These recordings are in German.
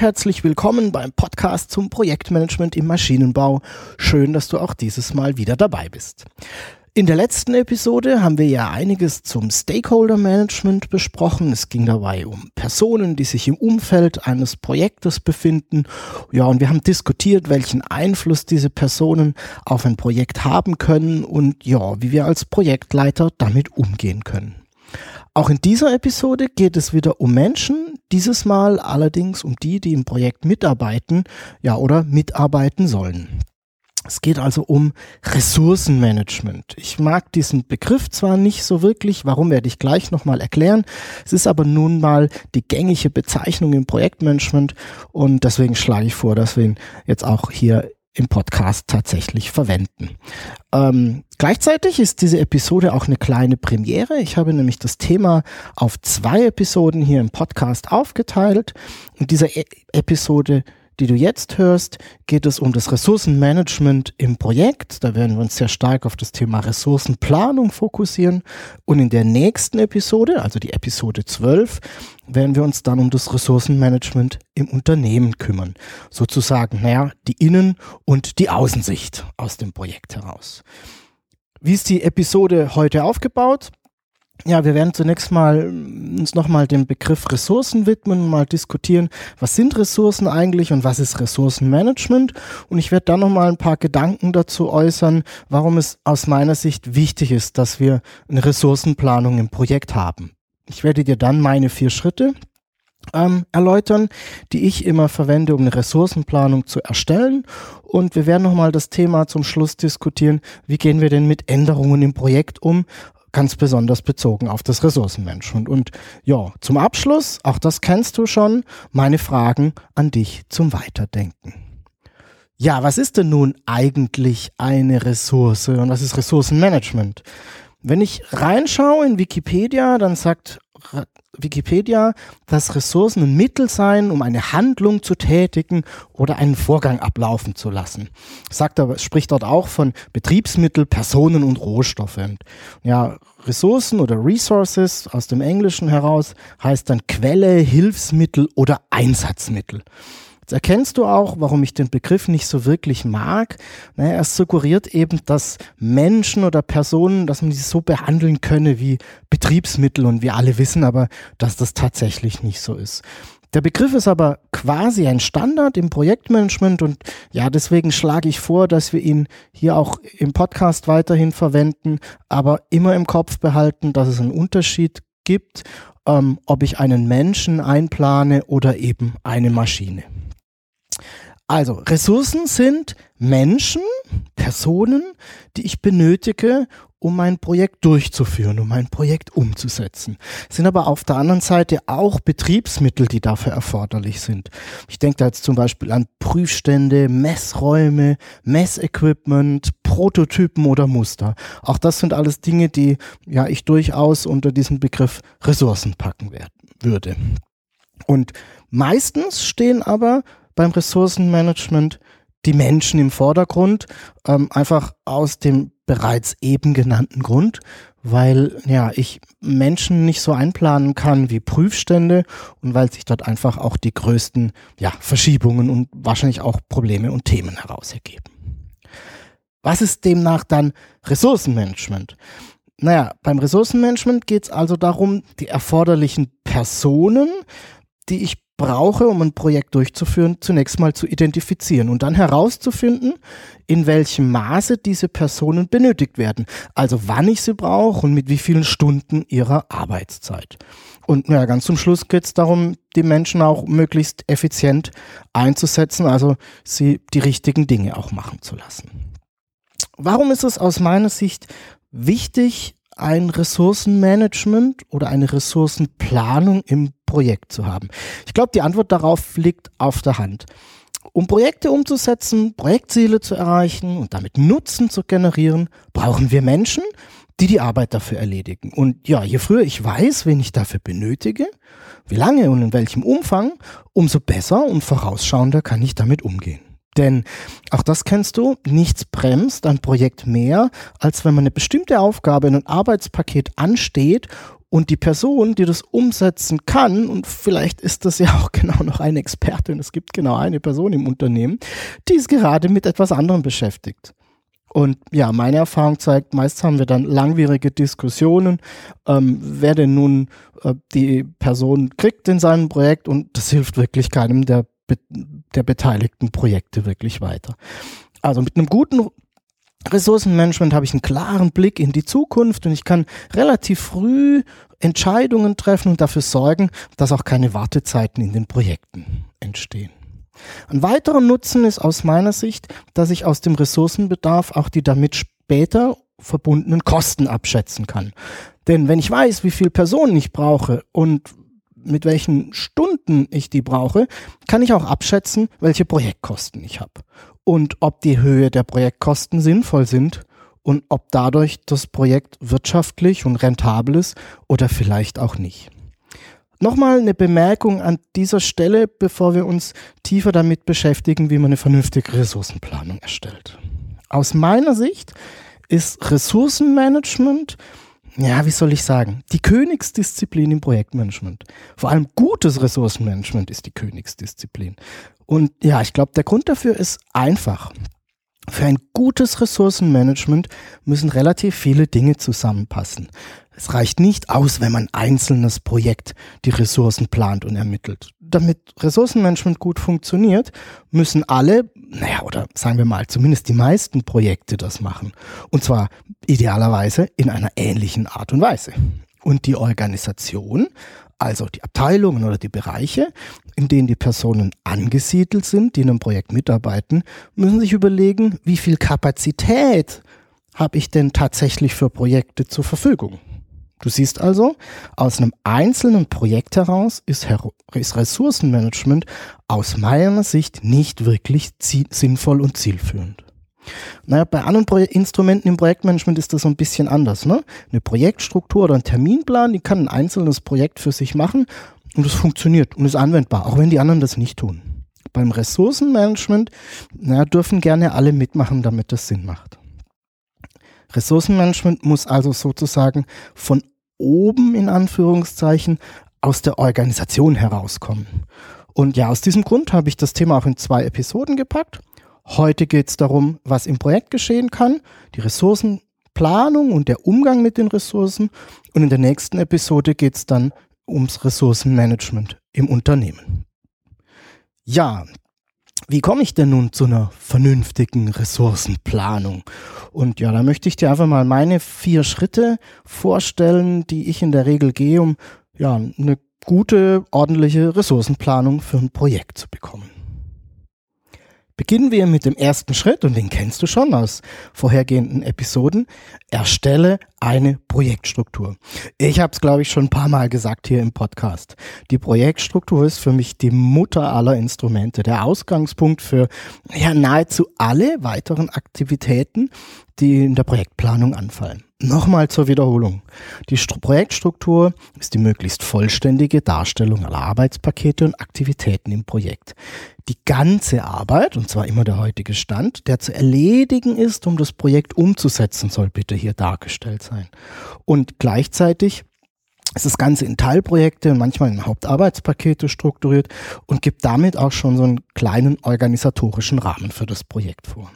Herzlich willkommen beim Podcast zum Projektmanagement im Maschinenbau. Schön, dass du auch dieses Mal wieder dabei bist. In der letzten Episode haben wir ja einiges zum Stakeholder Management besprochen. Es ging dabei um Personen, die sich im Umfeld eines Projektes befinden. Ja, und wir haben diskutiert, welchen Einfluss diese Personen auf ein Projekt haben können und ja, wie wir als Projektleiter damit umgehen können. Auch in dieser Episode geht es wieder um Menschen, dieses Mal allerdings um die, die im Projekt mitarbeiten, ja, oder mitarbeiten sollen. Es geht also um Ressourcenmanagement. Ich mag diesen Begriff zwar nicht so wirklich, warum werde ich gleich nochmal erklären. Es ist aber nun mal die gängige Bezeichnung im Projektmanagement und deswegen schlage ich vor, dass wir ihn jetzt auch hier im Podcast tatsächlich verwenden. Ähm, gleichzeitig ist diese Episode auch eine kleine Premiere. Ich habe nämlich das Thema auf zwei Episoden hier im Podcast aufgeteilt. In dieser e Episode die du jetzt hörst, geht es um das Ressourcenmanagement im Projekt. Da werden wir uns sehr stark auf das Thema Ressourcenplanung fokussieren. Und in der nächsten Episode, also die Episode 12, werden wir uns dann um das Ressourcenmanagement im Unternehmen kümmern. Sozusagen, naja, die Innen- und die Außensicht aus dem Projekt heraus. Wie ist die Episode heute aufgebaut? Ja, wir werden zunächst mal uns nochmal dem Begriff Ressourcen widmen, mal diskutieren, was sind Ressourcen eigentlich und was ist Ressourcenmanagement. Und ich werde dann nochmal ein paar Gedanken dazu äußern, warum es aus meiner Sicht wichtig ist, dass wir eine Ressourcenplanung im Projekt haben. Ich werde dir dann meine vier Schritte ähm, erläutern, die ich immer verwende, um eine Ressourcenplanung zu erstellen. Und wir werden nochmal das Thema zum Schluss diskutieren, wie gehen wir denn mit Änderungen im Projekt um ganz besonders bezogen auf das Ressourcenmanagement. Und ja, zum Abschluss, auch das kennst du schon, meine Fragen an dich zum Weiterdenken. Ja, was ist denn nun eigentlich eine Ressource und was ist Ressourcenmanagement? Wenn ich reinschaue in Wikipedia, dann sagt Wikipedia, dass Ressourcen ein Mittel seien, um eine Handlung zu tätigen oder einen Vorgang ablaufen zu lassen. Sagt aber, spricht dort auch von Betriebsmittel, Personen und Rohstoffe. Ja, Ressourcen oder Resources aus dem Englischen heraus heißt dann Quelle, Hilfsmittel oder Einsatzmittel. Jetzt erkennst du auch, warum ich den Begriff nicht so wirklich mag. Naja, er suggeriert eben, dass Menschen oder Personen, dass man sie so behandeln könne wie Betriebsmittel und wir alle wissen aber, dass das tatsächlich nicht so ist. Der Begriff ist aber quasi ein Standard im Projektmanagement und ja, deswegen schlage ich vor, dass wir ihn hier auch im Podcast weiterhin verwenden, aber immer im Kopf behalten, dass es einen Unterschied gibt, ähm, ob ich einen Menschen einplane oder eben eine Maschine. Also, Ressourcen sind Menschen, Personen, die ich benötige, um mein Projekt durchzuführen, um mein Projekt umzusetzen. Es sind aber auf der anderen Seite auch Betriebsmittel, die dafür erforderlich sind. Ich denke da jetzt zum Beispiel an Prüfstände, Messräume, Messequipment, Prototypen oder Muster. Auch das sind alles Dinge, die ja ich durchaus unter diesen Begriff Ressourcen packen werden, würde. Und meistens stehen aber beim Ressourcenmanagement die Menschen im Vordergrund, ähm, einfach aus dem bereits eben genannten Grund, weil ja ich Menschen nicht so einplanen kann wie Prüfstände und weil sich dort einfach auch die größten ja, Verschiebungen und wahrscheinlich auch Probleme und Themen heraus ergeben. Was ist demnach dann Ressourcenmanagement? Naja, beim Ressourcenmanagement geht es also darum, die erforderlichen Personen, die ich brauche, um ein Projekt durchzuführen, zunächst mal zu identifizieren und dann herauszufinden, in welchem Maße diese Personen benötigt werden. Also wann ich sie brauche und mit wie vielen Stunden ihrer Arbeitszeit. Und ja, ganz zum Schluss geht es darum, die Menschen auch möglichst effizient einzusetzen, also sie die richtigen Dinge auch machen zu lassen. Warum ist es aus meiner Sicht wichtig, ein Ressourcenmanagement oder eine Ressourcenplanung im Projekt zu haben? Ich glaube, die Antwort darauf liegt auf der Hand. Um Projekte umzusetzen, Projektziele zu erreichen und damit Nutzen zu generieren, brauchen wir Menschen, die die Arbeit dafür erledigen. Und ja, je früher ich weiß, wen ich dafür benötige, wie lange und in welchem Umfang, umso besser und vorausschauender kann ich damit umgehen. Denn auch das kennst du, nichts bremst ein Projekt mehr, als wenn man eine bestimmte Aufgabe in ein Arbeitspaket ansteht und die Person, die das umsetzen kann, und vielleicht ist das ja auch genau noch eine Expertin, es gibt genau eine Person im Unternehmen, die ist gerade mit etwas anderem beschäftigt. Und ja, meine Erfahrung zeigt, meist haben wir dann langwierige Diskussionen, ähm, wer denn nun äh, die Person kriegt in seinem Projekt und das hilft wirklich keinem der, der beteiligten Projekte wirklich weiter. Also mit einem guten Ressourcenmanagement habe ich einen klaren Blick in die Zukunft und ich kann relativ früh Entscheidungen treffen und dafür sorgen, dass auch keine Wartezeiten in den Projekten entstehen. Ein weiterer Nutzen ist aus meiner Sicht, dass ich aus dem Ressourcenbedarf auch die damit später verbundenen Kosten abschätzen kann. Denn wenn ich weiß, wie viele Personen ich brauche und mit welchen Stunden ich die brauche, kann ich auch abschätzen, welche Projektkosten ich habe und ob die Höhe der Projektkosten sinnvoll sind und ob dadurch das Projekt wirtschaftlich und rentabel ist oder vielleicht auch nicht. Nochmal eine Bemerkung an dieser Stelle, bevor wir uns tiefer damit beschäftigen, wie man eine vernünftige Ressourcenplanung erstellt. Aus meiner Sicht ist Ressourcenmanagement, ja, wie soll ich sagen, die Königsdisziplin im Projektmanagement. Vor allem gutes Ressourcenmanagement ist die Königsdisziplin. Und ja, ich glaube, der Grund dafür ist einfach. Für ein gutes Ressourcenmanagement müssen relativ viele Dinge zusammenpassen. Es reicht nicht aus, wenn man einzelnes Projekt die Ressourcen plant und ermittelt. Damit Ressourcenmanagement gut funktioniert, müssen alle, naja, oder sagen wir mal, zumindest die meisten Projekte das machen. Und zwar idealerweise in einer ähnlichen Art und Weise. Und die Organisation, also die Abteilungen oder die Bereiche, in denen die Personen angesiedelt sind, die in einem Projekt mitarbeiten, müssen sich überlegen, wie viel Kapazität habe ich denn tatsächlich für Projekte zur Verfügung. Du siehst also, aus einem einzelnen Projekt heraus ist, ist Ressourcenmanagement aus meiner Sicht nicht wirklich sinnvoll und zielführend. Naja, bei anderen Pro Instrumenten im Projektmanagement ist das so ein bisschen anders. Ne? Eine Projektstruktur oder ein Terminplan, die kann ein einzelnes Projekt für sich machen und es funktioniert und ist anwendbar, auch wenn die anderen das nicht tun. Beim Ressourcenmanagement naja, dürfen gerne alle mitmachen, damit das Sinn macht. Ressourcenmanagement muss also sozusagen von oben in Anführungszeichen aus der Organisation herauskommen. Und ja, aus diesem Grund habe ich das Thema auch in zwei Episoden gepackt. Heute geht es darum, was im Projekt geschehen kann, die Ressourcenplanung und der Umgang mit den Ressourcen. Und in der nächsten Episode geht es dann ums Ressourcenmanagement im Unternehmen. Ja, wie komme ich denn nun zu einer vernünftigen Ressourcenplanung? Und ja, da möchte ich dir einfach mal meine vier Schritte vorstellen, die ich in der Regel gehe, um ja, eine gute, ordentliche Ressourcenplanung für ein Projekt zu bekommen. Beginnen wir mit dem ersten Schritt, und den kennst du schon aus vorhergehenden Episoden. Erstelle eine Projektstruktur. Ich habe es, glaube ich, schon ein paar Mal gesagt hier im Podcast. Die Projektstruktur ist für mich die Mutter aller Instrumente, der Ausgangspunkt für ja, nahezu alle weiteren Aktivitäten, die in der Projektplanung anfallen. Nochmal zur Wiederholung. Die St Projektstruktur ist die möglichst vollständige Darstellung aller Arbeitspakete und Aktivitäten im Projekt. Die ganze Arbeit, und zwar immer der heutige Stand, der zu erledigen ist, um das Projekt umzusetzen, soll bitte hier dargestellt sein. Und gleichzeitig ist das Ganze in Teilprojekte und manchmal in Hauptarbeitspakete strukturiert und gibt damit auch schon so einen kleinen organisatorischen Rahmen für das Projekt vor.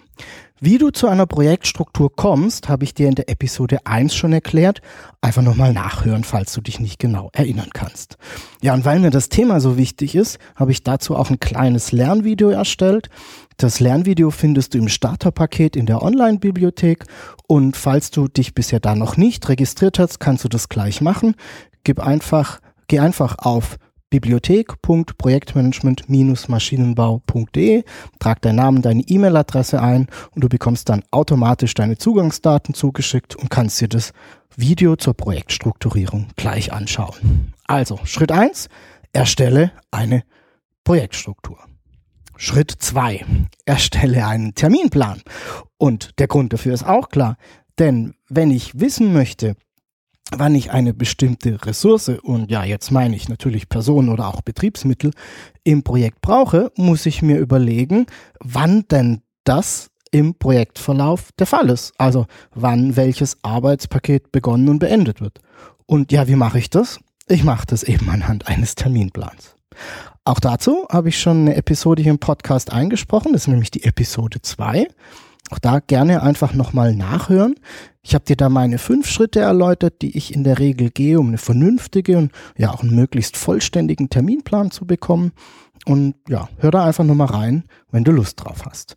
Wie du zu einer Projektstruktur kommst, habe ich dir in der Episode 1 schon erklärt. Einfach nochmal nachhören, falls du dich nicht genau erinnern kannst. Ja, und weil mir das Thema so wichtig ist, habe ich dazu auch ein kleines Lernvideo erstellt. Das Lernvideo findest du im Starterpaket in der Online-Bibliothek. Und falls du dich bisher da noch nicht registriert hast, kannst du das gleich machen. Gib einfach, geh einfach auf bibliothek.projektmanagement-maschinenbau.de, trag deinen Namen, deine E-Mail-Adresse ein und du bekommst dann automatisch deine Zugangsdaten zugeschickt und kannst dir das Video zur Projektstrukturierung gleich anschauen. Also, Schritt eins: erstelle eine Projektstruktur. Schritt zwei: erstelle einen Terminplan. Und der Grund dafür ist auch klar, denn wenn ich wissen möchte, wann ich eine bestimmte Ressource, und ja, jetzt meine ich natürlich Personen oder auch Betriebsmittel, im Projekt brauche, muss ich mir überlegen, wann denn das im Projektverlauf der Fall ist. Also wann welches Arbeitspaket begonnen und beendet wird. Und ja, wie mache ich das? Ich mache das eben anhand eines Terminplans. Auch dazu habe ich schon eine Episode hier im Podcast eingesprochen, das ist nämlich die Episode 2. Auch da gerne einfach nochmal nachhören. Ich habe dir da meine fünf Schritte erläutert, die ich in der Regel gehe, um eine vernünftige und ja auch einen möglichst vollständigen Terminplan zu bekommen. Und ja, hör da einfach nochmal rein, wenn du Lust drauf hast.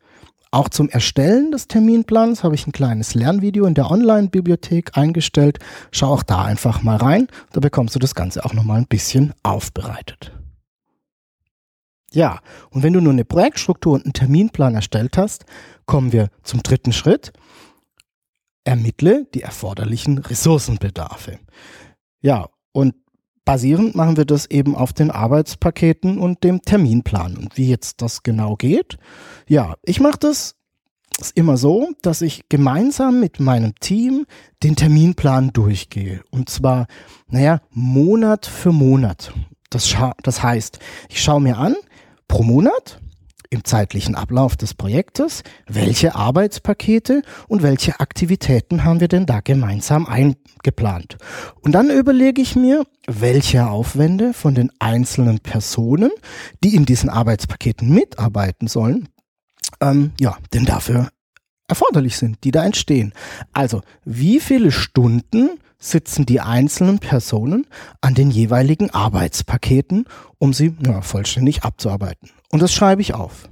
Auch zum Erstellen des Terminplans habe ich ein kleines Lernvideo in der Online-Bibliothek eingestellt. Schau auch da einfach mal rein. Da bekommst du das Ganze auch nochmal ein bisschen aufbereitet. Ja, und wenn du nur eine Projektstruktur und einen Terminplan erstellt hast, kommen wir zum dritten Schritt. Ermittle die erforderlichen Ressourcenbedarfe. Ja, und basierend machen wir das eben auf den Arbeitspaketen und dem Terminplan. Und wie jetzt das genau geht? Ja, ich mache das ist immer so, dass ich gemeinsam mit meinem Team den Terminplan durchgehe. Und zwar, naja, Monat für Monat. Das, das heißt, ich schaue mir an, pro Monat im zeitlichen Ablauf des Projektes, welche Arbeitspakete und welche Aktivitäten haben wir denn da gemeinsam eingeplant. Und dann überlege ich mir, welche Aufwände von den einzelnen Personen, die in diesen Arbeitspaketen mitarbeiten sollen, ähm, ja, denn dafür erforderlich sind, die da entstehen. Also, wie viele Stunden sitzen die einzelnen Personen an den jeweiligen Arbeitspaketen, um sie ja, vollständig abzuarbeiten. Und das schreibe ich auf.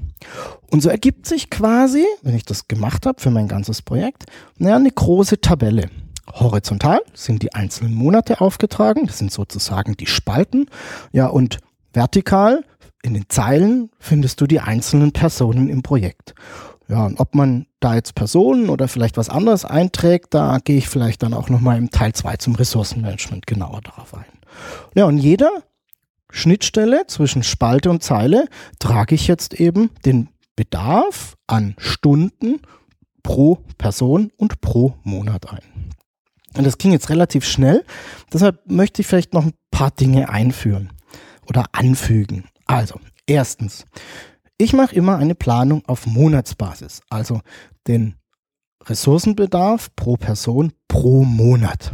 Und so ergibt sich quasi, wenn ich das gemacht habe für mein ganzes Projekt, naja, eine große Tabelle. Horizontal sind die einzelnen Monate aufgetragen, das sind sozusagen die Spalten. Ja, und vertikal in den Zeilen findest du die einzelnen Personen im Projekt. Ja, und ob man da jetzt Personen oder vielleicht was anderes einträgt, da gehe ich vielleicht dann auch nochmal im Teil 2 zum Ressourcenmanagement genauer darauf ein. Ja, und jeder Schnittstelle zwischen Spalte und Zeile trage ich jetzt eben den Bedarf an Stunden pro Person und pro Monat ein. Und das ging jetzt relativ schnell, deshalb möchte ich vielleicht noch ein paar Dinge einführen oder anfügen. Also, erstens, ich mache immer eine Planung auf Monatsbasis, also den Ressourcenbedarf pro Person pro Monat.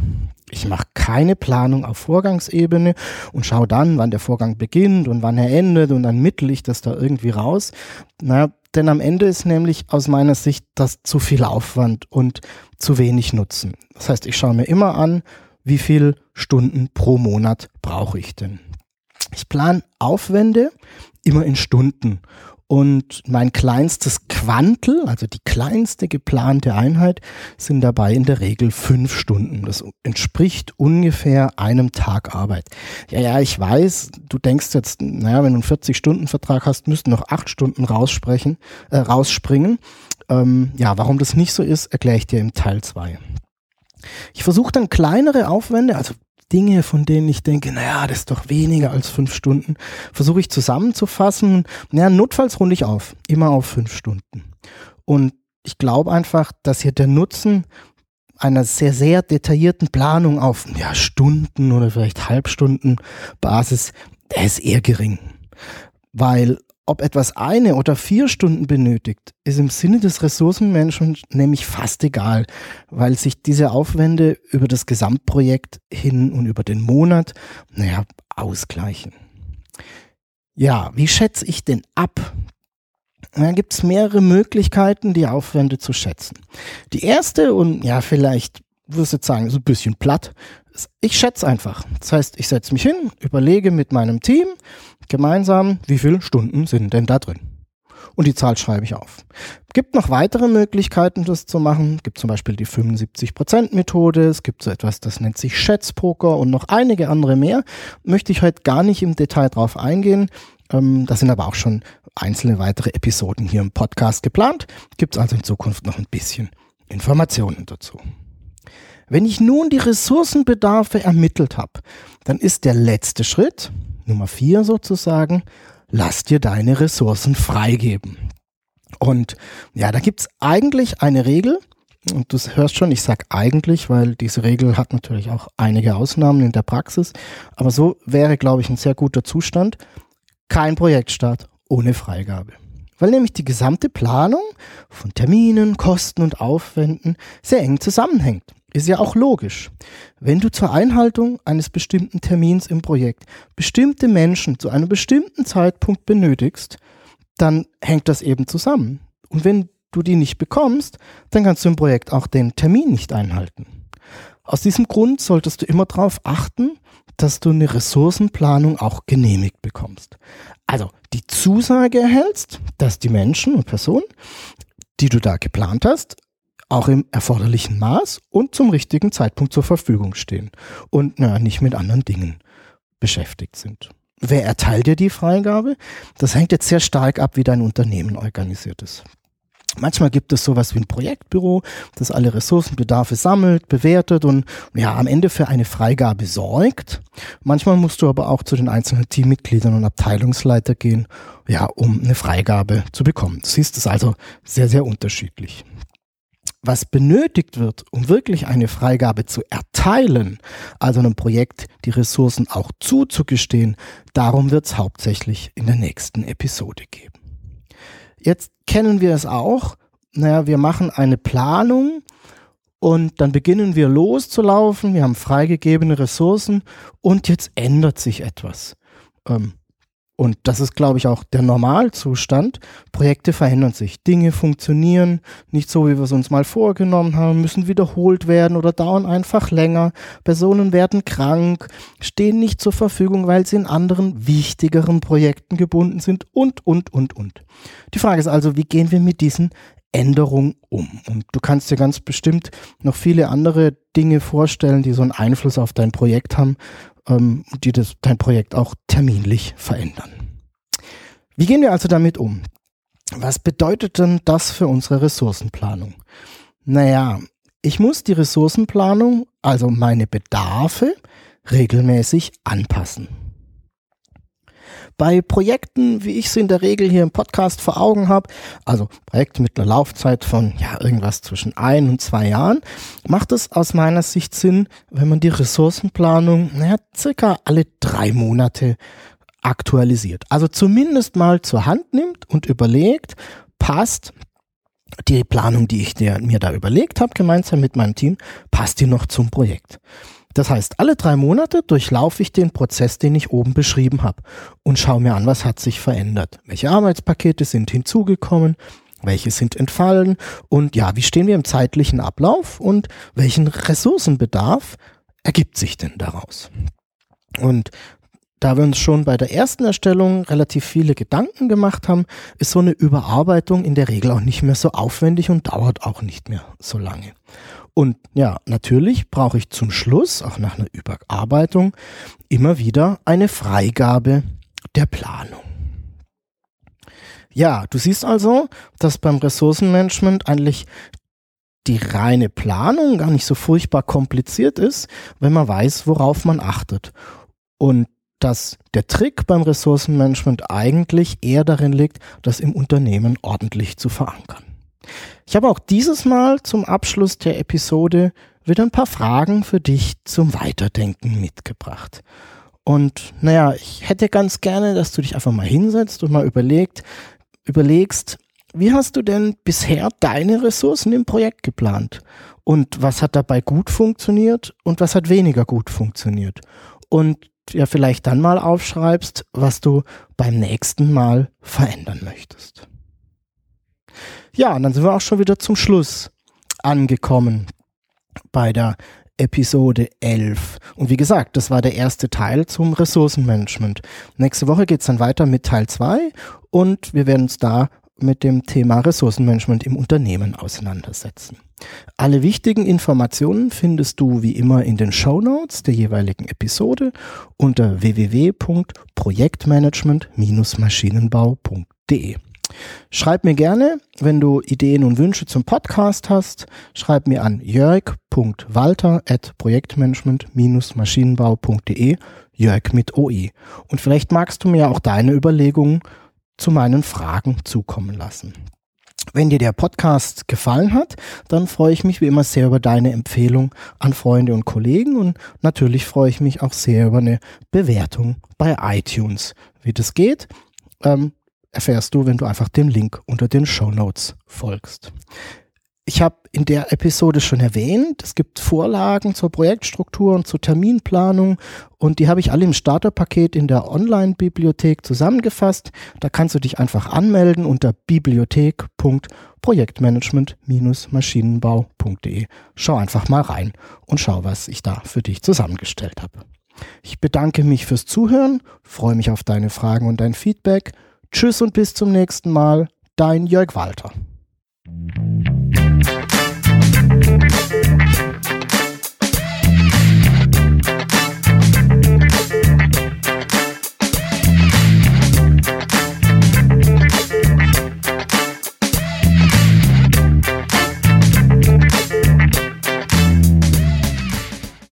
Ich mache keine Planung auf Vorgangsebene und schaue dann, wann der Vorgang beginnt und wann er endet und dann mittel ich das da irgendwie raus. Na, denn am Ende ist nämlich aus meiner Sicht das zu viel Aufwand und zu wenig Nutzen. Das heißt, ich schaue mir immer an, wie viel Stunden pro Monat brauche ich denn. Ich plane Aufwände immer in Stunden und mein kleinstes Quantel, also die kleinste geplante Einheit, sind dabei in der Regel fünf Stunden. Das entspricht ungefähr einem Tag Arbeit. Ja, ja, ich weiß, du denkst jetzt, naja, wenn du einen 40-Stunden-Vertrag hast, müssten noch acht Stunden raussprechen, äh, rausspringen. Ähm, ja, warum das nicht so ist, erkläre ich dir im Teil zwei. Ich versuche dann kleinere Aufwände, also Dinge, von denen ich denke, naja, das ist doch weniger als fünf Stunden, versuche ich zusammenzufassen. Naja, notfalls runde ich auf, immer auf fünf Stunden. Und ich glaube einfach, dass hier der Nutzen einer sehr, sehr detaillierten Planung auf ja, Stunden oder vielleicht Halbstunden Basis, der ist eher gering. Weil ob etwas eine oder vier Stunden benötigt, ist im Sinne des Ressourcenmanagements nämlich fast egal, weil sich diese Aufwände über das Gesamtprojekt hin und über den Monat, naja, ausgleichen. Ja, wie schätze ich denn ab? Da gibt es mehrere Möglichkeiten, die Aufwände zu schätzen. Die erste und ja, vielleicht wirst du jetzt sagen, so ein bisschen platt. Ich schätze einfach. Das heißt, ich setze mich hin, überlege mit meinem Team gemeinsam, wie viele Stunden sind denn da drin. und die Zahl schreibe ich auf. Gibt noch weitere Möglichkeiten, das zu machen. Gibt zum Beispiel die 75%-Methode. Es gibt so etwas, das nennt sich Schätzpoker und noch einige andere mehr. Möchte ich heute gar nicht im Detail drauf eingehen. Ähm, das sind aber auch schon einzelne weitere Episoden hier im Podcast geplant. Gibt es also in Zukunft noch ein bisschen Informationen dazu. Wenn ich nun die Ressourcenbedarfe ermittelt habe, dann ist der letzte Schritt, Nummer vier sozusagen, lass dir deine Ressourcen freigeben. Und ja, da gibt's eigentlich eine Regel, und du hörst schon, ich sag eigentlich, weil diese Regel hat natürlich auch einige Ausnahmen in der Praxis, aber so wäre, glaube ich, ein sehr guter Zustand. Kein Projektstart ohne Freigabe. Weil nämlich die gesamte Planung von Terminen, Kosten und Aufwänden sehr eng zusammenhängt. Ist ja auch logisch. Wenn du zur Einhaltung eines bestimmten Termins im Projekt bestimmte Menschen zu einem bestimmten Zeitpunkt benötigst, dann hängt das eben zusammen. Und wenn du die nicht bekommst, dann kannst du im Projekt auch den Termin nicht einhalten. Aus diesem Grund solltest du immer darauf achten, dass du eine Ressourcenplanung auch genehmigt bekommst. Also die Zusage erhältst, dass die Menschen und Personen, die du da geplant hast, auch im erforderlichen Maß und zum richtigen Zeitpunkt zur Verfügung stehen und na, nicht mit anderen Dingen beschäftigt sind. Wer erteilt dir die Freigabe? Das hängt jetzt sehr stark ab, wie dein Unternehmen organisiert ist. Manchmal gibt es sowas wie ein Projektbüro, das alle Ressourcenbedarfe sammelt, bewertet und ja, am Ende für eine Freigabe sorgt. Manchmal musst du aber auch zu den einzelnen Teammitgliedern und Abteilungsleiter gehen, ja, um eine Freigabe zu bekommen. Du siehst es also sehr, sehr unterschiedlich was benötigt wird, um wirklich eine Freigabe zu erteilen, also einem Projekt die Ressourcen auch zuzugestehen, darum wird es hauptsächlich in der nächsten Episode geben. Jetzt kennen wir es auch, naja, wir machen eine Planung und dann beginnen wir loszulaufen, wir haben freigegebene Ressourcen und jetzt ändert sich etwas. Ähm, und das ist, glaube ich, auch der Normalzustand. Projekte verändern sich. Dinge funktionieren nicht so, wie wir es uns mal vorgenommen haben, müssen wiederholt werden oder dauern einfach länger. Personen werden krank, stehen nicht zur Verfügung, weil sie in anderen wichtigeren Projekten gebunden sind und, und, und, und. Die Frage ist also, wie gehen wir mit diesen Änderungen um? Und du kannst dir ganz bestimmt noch viele andere Dinge vorstellen, die so einen Einfluss auf dein Projekt haben ähm, die das, dein Projekt auch terminlich verändern. Wie gehen wir also damit um? Was bedeutet denn das für unsere Ressourcenplanung? Naja, ich muss die Ressourcenplanung, also meine Bedarfe, regelmäßig anpassen. Bei Projekten, wie ich sie in der Regel hier im Podcast vor Augen habe, also Projekte mit einer Laufzeit von ja irgendwas zwischen ein und zwei Jahren, macht es aus meiner Sicht Sinn, wenn man die Ressourcenplanung naja, circa alle drei Monate aktualisiert. Also zumindest mal zur Hand nimmt und überlegt, passt die Planung, die ich mir da überlegt habe, gemeinsam mit meinem Team, passt die noch zum Projekt. Das heißt, alle drei Monate durchlaufe ich den Prozess, den ich oben beschrieben habe und schaue mir an, was hat sich verändert. Welche Arbeitspakete sind hinzugekommen, welche sind entfallen und ja, wie stehen wir im zeitlichen Ablauf und welchen Ressourcenbedarf ergibt sich denn daraus? Und da wir uns schon bei der ersten Erstellung relativ viele Gedanken gemacht haben, ist so eine Überarbeitung in der Regel auch nicht mehr so aufwendig und dauert auch nicht mehr so lange. Und ja, natürlich brauche ich zum Schluss, auch nach einer Überarbeitung, immer wieder eine Freigabe der Planung. Ja, du siehst also, dass beim Ressourcenmanagement eigentlich die reine Planung gar nicht so furchtbar kompliziert ist, wenn man weiß, worauf man achtet. Und dass der Trick beim Ressourcenmanagement eigentlich eher darin liegt, das im Unternehmen ordentlich zu verankern. Ich habe auch dieses Mal zum Abschluss der Episode wieder ein paar Fragen für dich zum Weiterdenken mitgebracht. Und naja, ich hätte ganz gerne, dass du dich einfach mal hinsetzt und mal überlegt, überlegst, wie hast du denn bisher deine Ressourcen im Projekt geplant? Und was hat dabei gut funktioniert und was hat weniger gut funktioniert? Und ja, vielleicht dann mal aufschreibst, was du beim nächsten Mal verändern möchtest. Ja, und dann sind wir auch schon wieder zum Schluss angekommen bei der Episode 11. Und wie gesagt, das war der erste Teil zum Ressourcenmanagement. Nächste Woche geht es dann weiter mit Teil 2 und wir werden uns da mit dem Thema Ressourcenmanagement im Unternehmen auseinandersetzen. Alle wichtigen Informationen findest du wie immer in den Show Notes der jeweiligen Episode unter www.projektmanagement-maschinenbau.de. Schreib mir gerne, wenn du Ideen und Wünsche zum Podcast hast. Schreib mir an jörg.walter.projektmanagement-maschinenbau.de, Jörg mit OE. Und vielleicht magst du mir auch deine Überlegungen zu meinen Fragen zukommen lassen. Wenn dir der Podcast gefallen hat, dann freue ich mich wie immer sehr über deine Empfehlung an Freunde und Kollegen und natürlich freue ich mich auch sehr über eine Bewertung bei iTunes. Wie das geht, ähm, erfährst du, wenn du einfach dem Link unter den Show Notes folgst. Ich habe in der Episode schon erwähnt, es gibt Vorlagen zur Projektstruktur und zur Terminplanung und die habe ich alle im Starterpaket in der Online-Bibliothek zusammengefasst. Da kannst du dich einfach anmelden unter bibliothek.projektmanagement-maschinenbau.de. Schau einfach mal rein und schau, was ich da für dich zusammengestellt habe. Ich bedanke mich fürs Zuhören, freue mich auf deine Fragen und dein Feedback. Tschüss und bis zum nächsten Mal. Dein Jörg Walter.